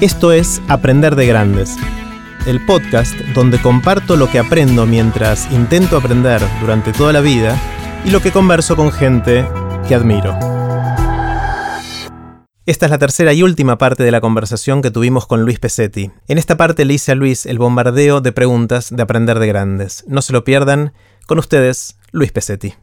Esto es Aprender de Grandes, el podcast donde comparto lo que aprendo mientras intento aprender durante toda la vida y lo que converso con gente que admiro. Esta es la tercera y última parte de la conversación que tuvimos con Luis Pesetti. En esta parte le hice a Luis el bombardeo de preguntas de Aprender de Grandes. No se lo pierdan. Con ustedes, Luis Pesetti.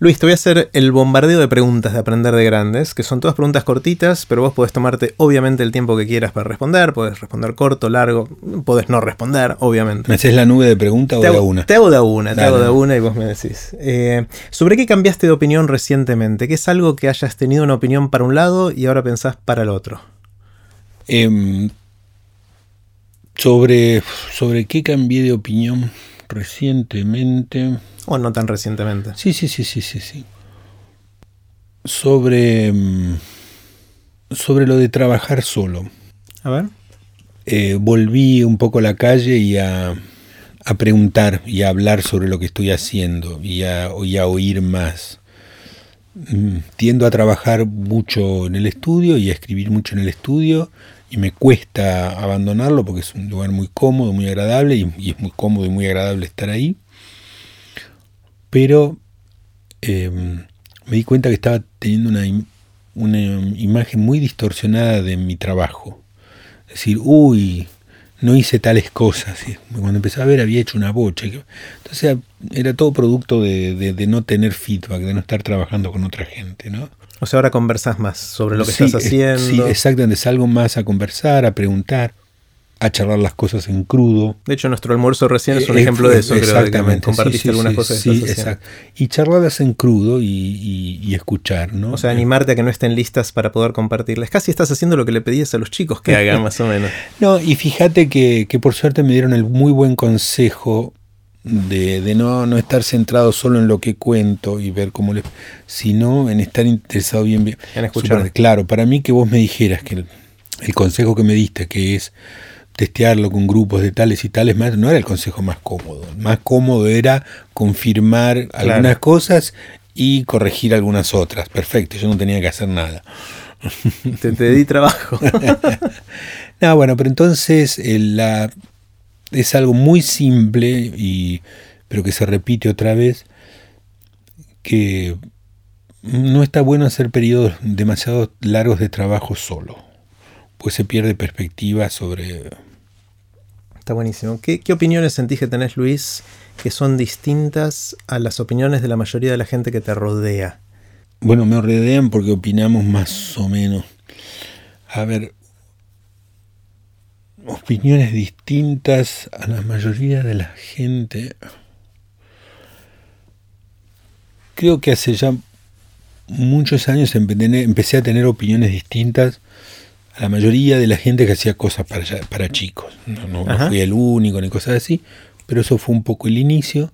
Luis, te voy a hacer el bombardeo de preguntas de aprender de grandes, que son todas preguntas cortitas, pero vos podés tomarte obviamente el tiempo que quieras para responder, podés responder corto, largo, podés no responder, obviamente. ¿Me haces la nube de preguntas o te de hago, una? Te hago de una, te hago de una y vos me decís. Eh, ¿Sobre qué cambiaste de opinión recientemente? ¿Qué es algo que hayas tenido una opinión para un lado y ahora pensás para el otro? Eh, sobre, sobre qué cambié de opinión recientemente. O no tan recientemente. Sí, sí, sí, sí, sí, sí. Sobre. Sobre lo de trabajar solo. A ver. Eh, volví un poco a la calle y a, a, preguntar y a hablar sobre lo que estoy haciendo y a, y a oír más. Mm, tiendo a trabajar mucho en el estudio y a escribir mucho en el estudio y me cuesta abandonarlo porque es un lugar muy cómodo, muy agradable y, es muy cómodo y muy agradable estar ahí pero eh, me di cuenta que estaba teniendo una, una, imagen muy distorsionada de mi trabajo. Es decir, uy, no hice tales cosas. Cuando empecé a ver había hecho una bocha. Entonces era todo producto de, de, de, no tener feedback, de no estar trabajando con otra gente. ¿no? O sea, ahora conversas más sobre lo que sí, estás haciendo. Sí, exactamente. Salgo más a conversar, a preguntar a charlar las cosas en crudo. De hecho, nuestro almuerzo recién es un eh, ejemplo de eso. Exactamente. Creo, compartiste sí, algunas sí, cosas. Sí, exacto. Y charlarlas en crudo y, y, y, escuchar, ¿no? O sea, animarte a que no estén listas para poder compartirlas. Casi estás haciendo lo que le pedías a los chicos que hagan, más o menos. No, y fíjate que, que por suerte me dieron el muy buen consejo de, de no, no, estar centrado solo en lo que cuento y ver cómo les. sino en estar interesado bien. bien en escuchar. Super, claro, para mí que vos me dijeras que el, el consejo que me diste, que es testearlo con grupos de tales y tales más, no era el consejo más cómodo. Más cómodo era confirmar claro. algunas cosas y corregir algunas otras. Perfecto, yo no tenía que hacer nada. Te, te di trabajo. no, bueno, pero entonces eh, la, es algo muy simple, y, pero que se repite otra vez, que no está bueno hacer periodos demasiado largos de trabajo solo pues se pierde perspectiva sobre... Está buenísimo. ¿Qué, ¿Qué, opiniones sentís que tenés, Luis, que son distintas a las opiniones de la mayoría de la gente que te rodea? Bueno, me rodean porque opinamos más o menos. A ver, opiniones distintas a la mayoría de la gente. Creo que hace ya muchos años empecé a tener opiniones distintas a la mayoría de la gente que hacía cosas para, para chicos. No, no, no, fui el único ni cosas así, pero eso fue un poco el inicio,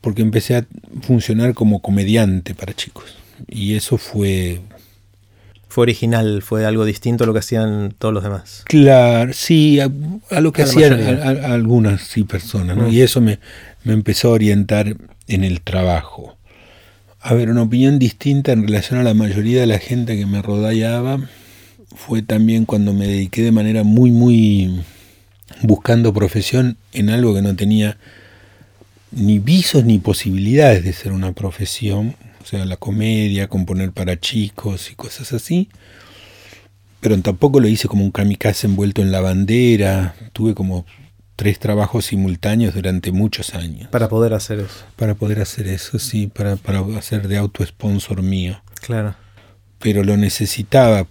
porque empecé a funcionar como comediante para chicos. Y eso fue... Fue original, fue algo distinto a lo que hacían todos los demás. Claro, sí, a, a lo que a hacían a, a, algunas sí personas, ¿no? Mm. Y eso me, me empezó a orientar en el trabajo. A ver, una opinión distinta en relación a la mayoría de la gente que me rodeaba fue también cuando me dediqué de manera muy, muy buscando profesión en algo que no tenía ni visos ni posibilidades de ser una profesión, sea, la comedia, componer para chicos y cosas así, pero tampoco lo hice como un kamikaze envuelto en la bandera, tuve como tres trabajos simultáneos durante muchos años. Para poder hacer eso. Para poder hacer eso, sí, para, para hacer de auto-sponsor mío. Claro. Pero lo necesitaba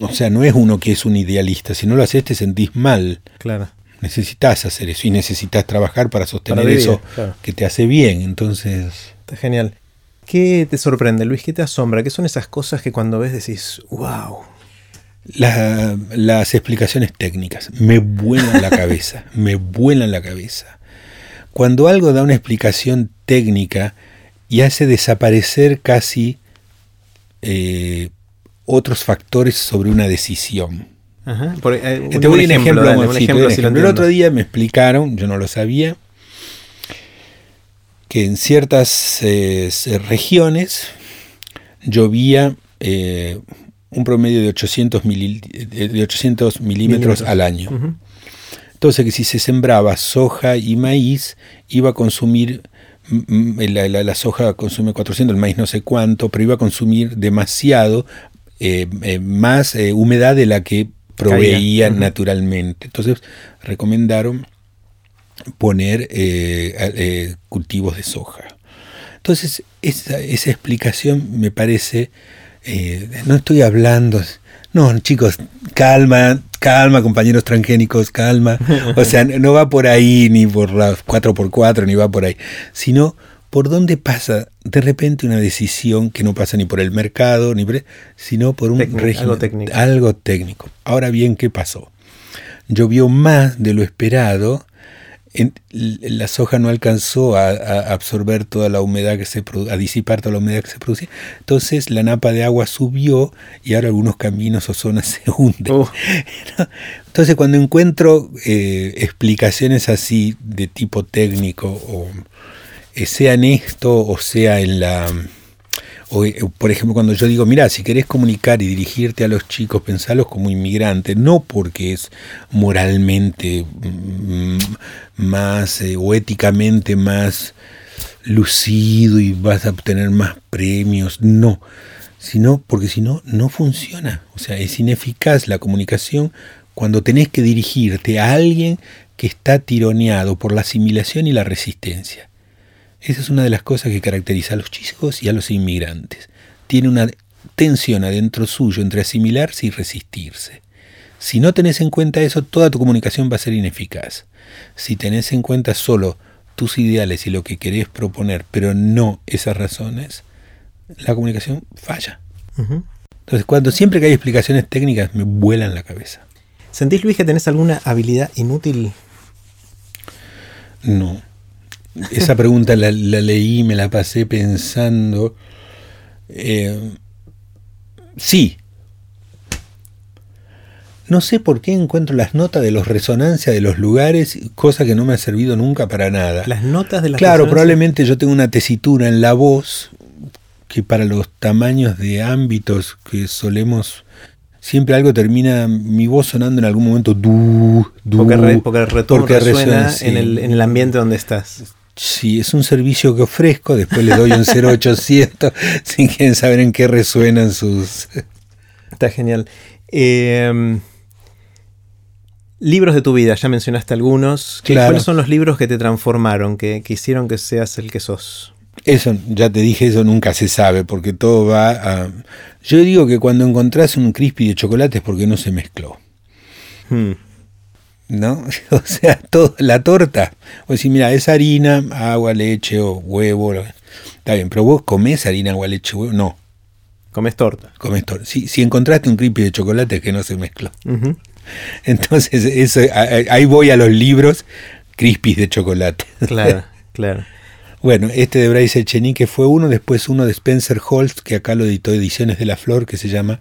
o sea, no es uno que es un idealista. Si no lo haces, te sentís mal. Claro. Necesitas hacer eso y necesitas trabajar para sostener para vivir, eso claro. que te hace bien. Entonces. Está genial. ¿Qué te sorprende, Luis? ¿Qué te asombra? ¿Qué son esas cosas que cuando ves decís, wow? La, las explicaciones técnicas me vuelan la cabeza. me vuelan la cabeza. Cuando algo da una explicación técnica y hace desaparecer casi. Eh, otros factores sobre una decisión. Ajá. Por, eh, un, Te voy un ejemplo. Dale, un sí, ejemplo, si el otro día me explicaron, yo no lo sabía, que en ciertas eh, regiones llovía eh, un promedio de 800, de 800 milímetros, al año. Entonces, que si se sembraba soja y maíz, iba a consumir, la, soja consume 400, el maíz no sé cuánto, pero iba a consumir demasiado, eh, eh, más eh, humedad de la que proveía naturalmente. Entonces, recomendaron poner cultivos de soja. Entonces, esa, esa explicación me parece, no estoy hablando, no, chicos, calma, calma, compañeros transgénicos, calma. O sea, no va por ahí, ni por las 4x4, ni va por ahí, sino por dónde pasa de repente una decisión que no pasa ni por el mercado, ni sino por un régimen, algo técnico. algo técnico. Ahora bien, ¿qué pasó? Llovió más de lo esperado la soja no alcanzó a, absorber toda la humedad que se a disipar toda la humedad que se producía. Entonces la napa de agua subió y ahora algunos caminos o zonas se hunden. Oh. Entonces cuando encuentro eh, explicaciones así de tipo técnico, o eh, sea en esto o sea en la o, eh, por ejemplo, cuando yo digo, mira, si querés comunicar y dirigirte a los chicos, pensalos como inmigrantes, no porque es moralmente mm, más eh, o éticamente más lucido y vas a obtener más premios, no, sino porque si no, no funciona. O sea, es ineficaz la comunicación cuando tenés que dirigirte a alguien que está tironeado por la asimilación y la resistencia. Esa es una de las cosas que caracteriza a los chicos y a los inmigrantes. Tiene una tensión adentro suyo entre asimilarse y resistirse. Si no tenés en cuenta eso, toda tu comunicación va a ser ineficaz. Si tenés en cuenta solo tus ideales y lo que querés proponer, pero no esas razones, la comunicación falla. Entonces, cuando siempre que hay explicaciones técnicas, me vuelan la cabeza. ¿Sentís, Luis, que tenés alguna habilidad inútil? No. Esa pregunta la, leí, me la pasé pensando. Eh, sí. No sé por qué encuentro las notas de los resonancias de los lugares, cosa que no me ha servido nunca para nada. Las notas de las Claro, probablemente yo tengo una tesitura en la voz que para los tamaños de ámbitos que solemos siempre algo termina mi voz sonando en algún momento du, du porque, porque, resuena, en, el, en, el, ambiente donde estás si es un servicio que ofrezco, después le doy un 0800 si quieren saber en qué resuenan sus... Está genial. Em, libros de tu vida, ya mencionaste algunos. ¿Cuáles son los libros que te transformaron, que, que, hicieron que seas el que sos? Eso, ya te dije, eso nunca se sabe, porque todo va a... Yo digo que cuando encontrás un crispy de chocolate es porque no se mezcló. Hmm. ¿No? O sea, todo, la torta. O si mira, es harina, agua, leche o huevo. Está bien, pero vos comés harina, agua, leche, huevo. No. Comes torta. Comes torta. Si, si encontraste un creepy de chocolate es que no se mezcló. Entonces, eso, ahí voy a los libros crispy de chocolate. Claro, claro. Bueno, este de Bryce Echenique fue uno, después uno de Spencer Holst, que acá lo editó Ediciones de la Flor, que se llama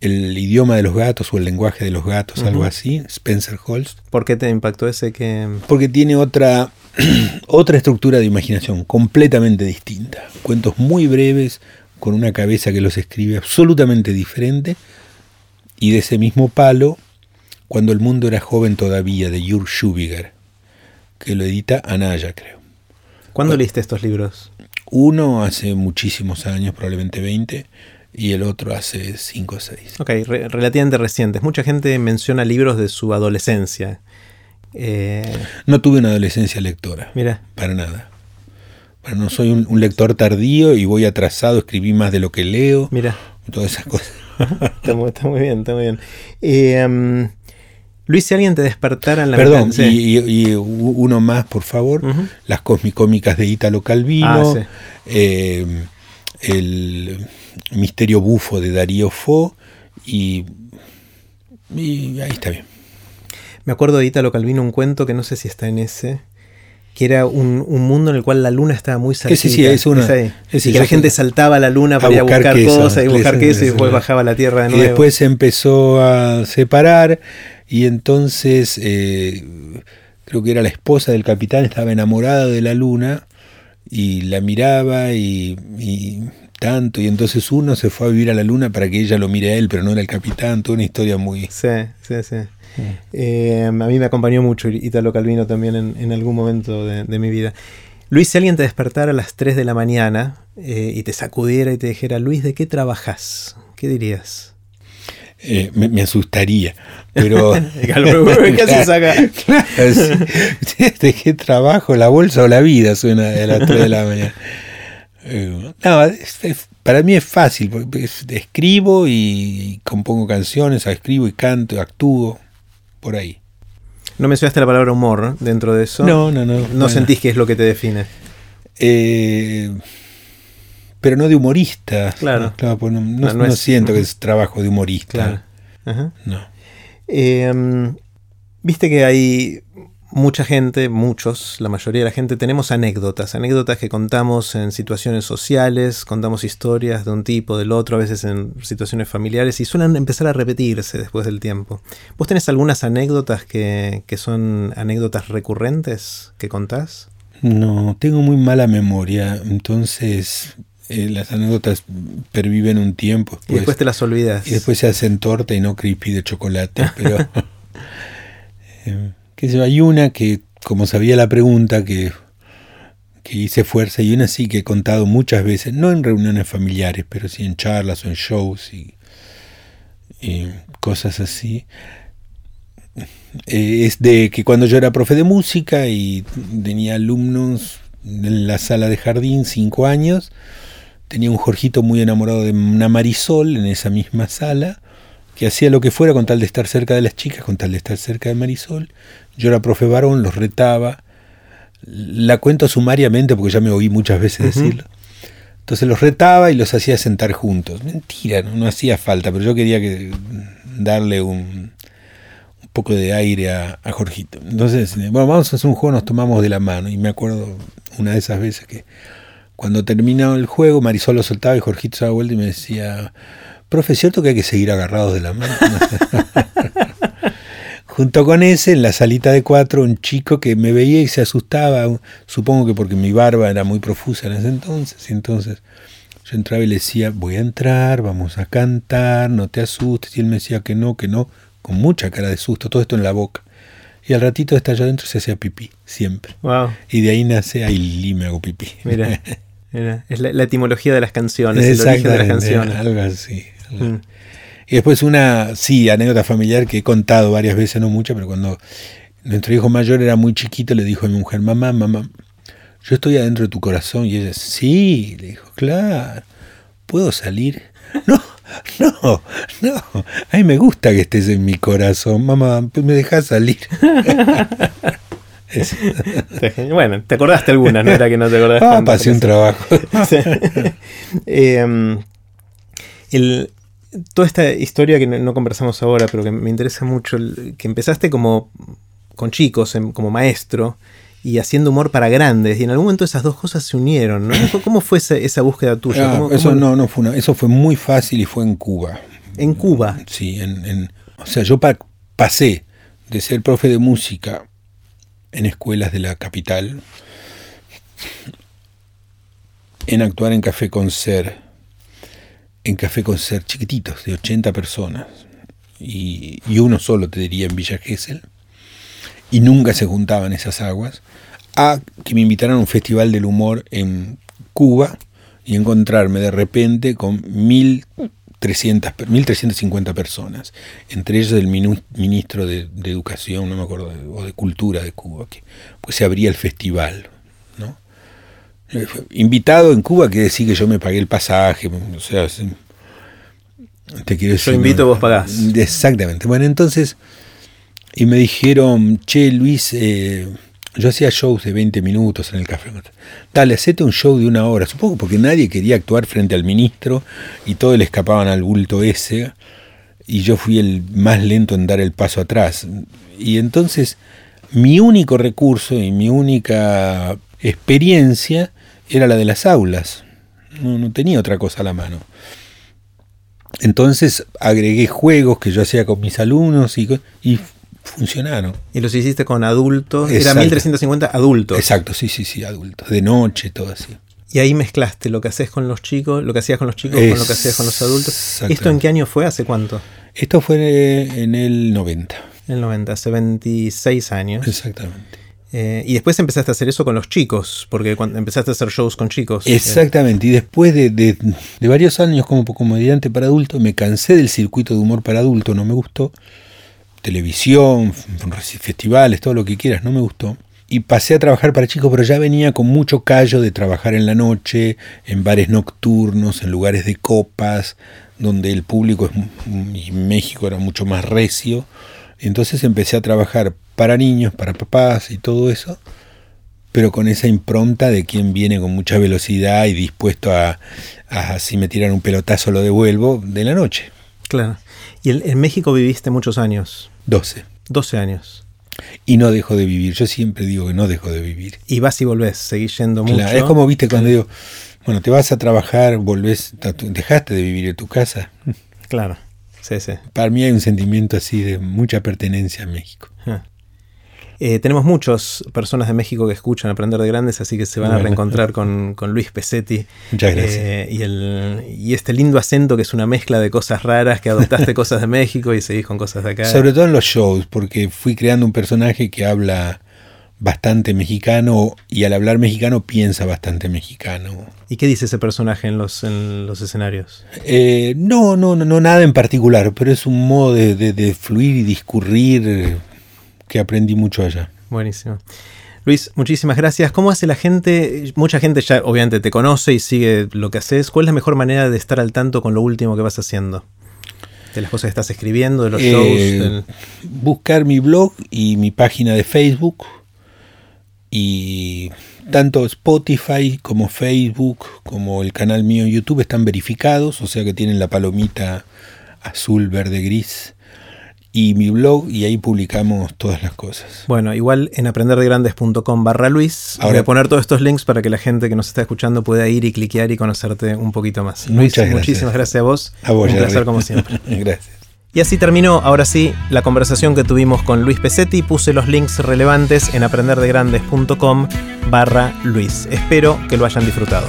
el idioma de los gatos o el lenguaje de los gatos, algo así, Spencer Holst. ¿Por qué te impactó ese que...? Porque tiene otra, otra estructura de imaginación completamente distinta. Cuentos muy breves, con una cabeza que los escribe absolutamente diferente, y de ese mismo palo, Cuando el mundo era joven todavía, de Jur Schubiger, que lo edita Anaya, creo. ¿Cuándo leíste estos libros? Uno hace muchísimos años, probablemente 20, y el otro hace 5 o 6. Ok, relativamente recientes. Mucha gente menciona libros de su adolescencia. Eh, no tuve una adolescencia lectora. Mira. Para nada. Bueno, no soy un, lector tardío y voy atrasado, escribí más de lo que leo. Mira. Todas esas cosas. está, muy, bien, está muy bien. Eh, Luis, si alguien te despertara en la Perdón, y, uno más, por favor. Las cosmicómicas de Ítalo Calvino. Ah, eh, el Misterio Bufo de Darío Fo y, y ahí está bien. Me acuerdo de Italo Calvino un cuento que no sé si está en ese, que era un, mundo en el cual la luna estaba muy cerca. Sí, sí, es una. y que la gente saltaba a la luna para ir a buscar, cosas y buscar queso y después bajaba a la tierra de nuevo. Y después se empezó a separar y entonces eh, creo que era la esposa del capitán, estaba enamorada de la luna y la miraba y tanto, y entonces uno se fue a vivir a la luna para que ella lo mire a él, pero no era el capitán, toda una historia muy... Sí, sí, sí. Mm. Eh, a mí me acompañó mucho Italo Calvino también en, algún momento de, mi vida. Luis, si alguien te despertara a las 3 de la mañana eh, y te sacudiera y te dijera, Luis, ¿de qué trabajas? ¿Qué dirías? Eh, me, asustaría, pero... ¿Qué? ¿De qué trabajo? ¿La bolsa o la vida? Suena a las 3 de la mañana. no, para mí es fácil, escribo y compongo canciones, escribo y canto, actúo por ahí. No mencionaste la palabra humor dentro de eso. No, no, no. No sentís que es lo que te define. Eh, pero no de humorista. Claro. Pues no, siento que es trabajo de humorista. Claro. No. Eh, Viste que hay mucha gente, muchos, la mayoría de la gente, tenemos anécdotas, anécdotas que contamos en situaciones sociales, contamos historias de un tipo, del otro, a veces en situaciones familiares y suelen empezar a repetirse después del tiempo. ¿Vos tenés algunas anécdotas que, son anécdotas recurrentes que contás? No, tengo muy mala memoria, entonces eh, las anécdotas perviven un tiempo. y después te las olvidas. Y después se hacen torta y no creepy de chocolate, pero... Eh, que hay una que, como sabía la pregunta, que, que hice fuerza, y una sí que he contado muchas veces, no en reuniones familiares, pero sí en charlas o en shows y, cosas así. Eh, es de que cuando yo era profe de música y tenía alumnos en la sala de jardín, cinco años, tenía un Jorgito muy enamorado de una Marisol en esa misma sala, que hacía lo que fuera con tal de estar cerca de las chicas, con tal de estar cerca de Marisol. Yo era profe varón, los retaba. La cuento sumariamente porque ya me oí muchas veces decirlo. Entonces los retaba y los hacía sentar juntos. Mentira, no, hacía falta, pero yo quería que, darle un, un poco de aire a, a, Jorgito. Entonces, bueno, vamos a hacer un juego, nos tomamos de la mano. Y me acuerdo una de esas veces que cuando terminó el juego, Marisol lo soltaba y Jorgito se daba vuelta y me decía, profe, ¿es cierto que hay que seguir agarrados de la mano? Junto con ese, en la salita de cuatro, un chico que me veía y se asustaba, supongo que porque mi barba era muy profusa en ese entonces, y entonces yo entraba y le decía, voy a entrar, vamos a cantar, no te asustes, y él me decía que no, que no, con mucha cara de susto, todo esto en la boca. Y al ratito está allá adentro se hacía pipí, siempre. Y de ahí nace, ahí me hago pipí. Mira, es la, etimología de las canciones, el origen de las canciones. Algo así. Mm. Y después una, sí, anécdota familiar que he contado varias veces, no mucha, pero cuando nuestro hijo mayor era muy chiquito, le dijo a mi mujer, mamá, mamá, yo estoy adentro de tu corazón. Y ella, sí, le dijo, claro, ¿puedo salir? No, no, no, a mí me gusta que estés en mi corazón, mamá, me dejas salir. bueno, te acordaste alguna, no era que no te acordaste. Ah, pasé un trabajo. Em, el, toda esta historia que no, conversamos ahora, pero que me interesa mucho, que empezaste como con chicos, como maestro, y haciendo humor para grandes, y en algún momento esas dos cosas se unieron, ¿no? ¿Cómo fue esa, búsqueda tuya? Ah, eso no, no fue una, eso fue muy fácil y fue en Cuba. ¿En Cuba? Sí, en, o sea, yo pasé de ser profe de música en escuelas de la capital, en actuar en Café Concert, en Café con Ser chiquititos, de 80 personas, y, uno solo te diría en Villa Gesell, y nunca se juntaban esas aguas, a que me invitaran a un festival del humor en Cuba y encontrarme de repente con 1.300, 1.350 personas, entre ellos el ministro de, Educación, no me acuerdo, o de Cultura de Cuba, que pues se abría el festival, ¿no? Invitado en Cuba quiere decir que yo me pagué el pasaje, o sea, te quiero decir. Yo invito, vos pagás. Exactamente. Bueno, entonces, y me dijeron, che, Luis, eh, yo hacía shows de 20 minutos en el café. Dale, hacete un show de una hora. Supongo porque nadie quería actuar frente al ministro y todos le escapaban al bulto ese. Y yo fui el más lento en dar el paso atrás. Y entonces, mi único recurso y mi única experiencia era la de las aulas. No, tenía otra cosa a la mano. Entonces agregué juegos que yo hacía con mis alumnos y, y funcionaron. ¿Y los hiciste con adultos? Era 1350 adultos. Exacto, sí, sí, sí, adultos. De noche, todo así. Y ahí mezclaste lo que haces con los chicos, lo que hacías con los chicos con lo que hacías con los adultos. ¿Esto en qué año fue? ¿Hace cuánto? Esto fue en el 90. En el 90, hace 26 años. Exactamente. Eh, y después empezaste a hacer eso con los chicos, porque cuando empezaste a hacer shows con chicos. Eh, Exactamente, y después de, de, varios años como comediante para adultos, me cansé del circuito de humor para adultos, no me gustó. Televisión, festivales, todo lo que quieras, no me gustó y pasé a trabajar para chicos, pero ya venía con mucho callo de trabajar en la noche, en bares nocturnos, en lugares de copas, donde el público y México era mucho más recio. Entonces empecé a trabajar para niños, para papás y todo eso, pero con esa impronta de quien viene con mucha velocidad y dispuesto a, si me tiran un pelotazo lo devuelvo, de la noche. Claro. ¿Y en México viviste muchos años? Doce. Doce años. Y no dejo de vivir. Yo siempre digo que no dejo de vivir. Y vas y volvés, seguís yendo mucho. es como viste cuando digo, bueno, te vas a trabajar, volvés, dejaste de vivir en tu casa. Claro, sí, sí. Para mí hay un sentimiento así de mucha pertenencia a México. Eh, tenemos muchas personas de México que escuchan Aprender de Grandes, así que se van a reencontrar con, Luis Pesetti. Muchas gracias. Eh, y, el, y este lindo acento que es una mezcla de cosas raras, que adoptaste cosas de México y seguís con cosas de acá. Sobre todo en los shows, porque fui creando un personaje que habla bastante mexicano y al hablar mexicano piensa bastante mexicano. ¿Y qué dice ese personaje en los, en los escenarios? Eh, no, no, no, no, nada en particular, pero es un modo de, de fluir y discurrir que aprendí mucho allá. Buenísimo. Luis, muchísimas gracias. ¿Cómo hace la gente? Mucha gente ya obviamente te conoce y sigue lo que haces. ¿Cuál es la mejor manera de estar al tanto con lo último que vas haciendo? De las cosas que estás escribiendo, de los shows. Eh, buscar mi blog y mi página de Facebook. Y tanto Spotify como Facebook como el canal mío en YouTube están verificados, o sea que tienen la palomita azul, verde, gris y mi blog y ahí publicamos todas las cosas. Bueno, igual en aprenderdegrandes.com barra Luis Ahora, voy a poner todos estos links para que la gente que nos está escuchando pueda ir y cliquear y conocerte un poquito más. Luis, muchísimas gracias a vos. A vos, un placer como siempre. gracias. Y así terminó, ahora sí, la conversación que tuvimos con Luis Pesetti. Puse los links relevantes en aprenderdegrandes.com barra Luis. Espero que lo hayan disfrutado.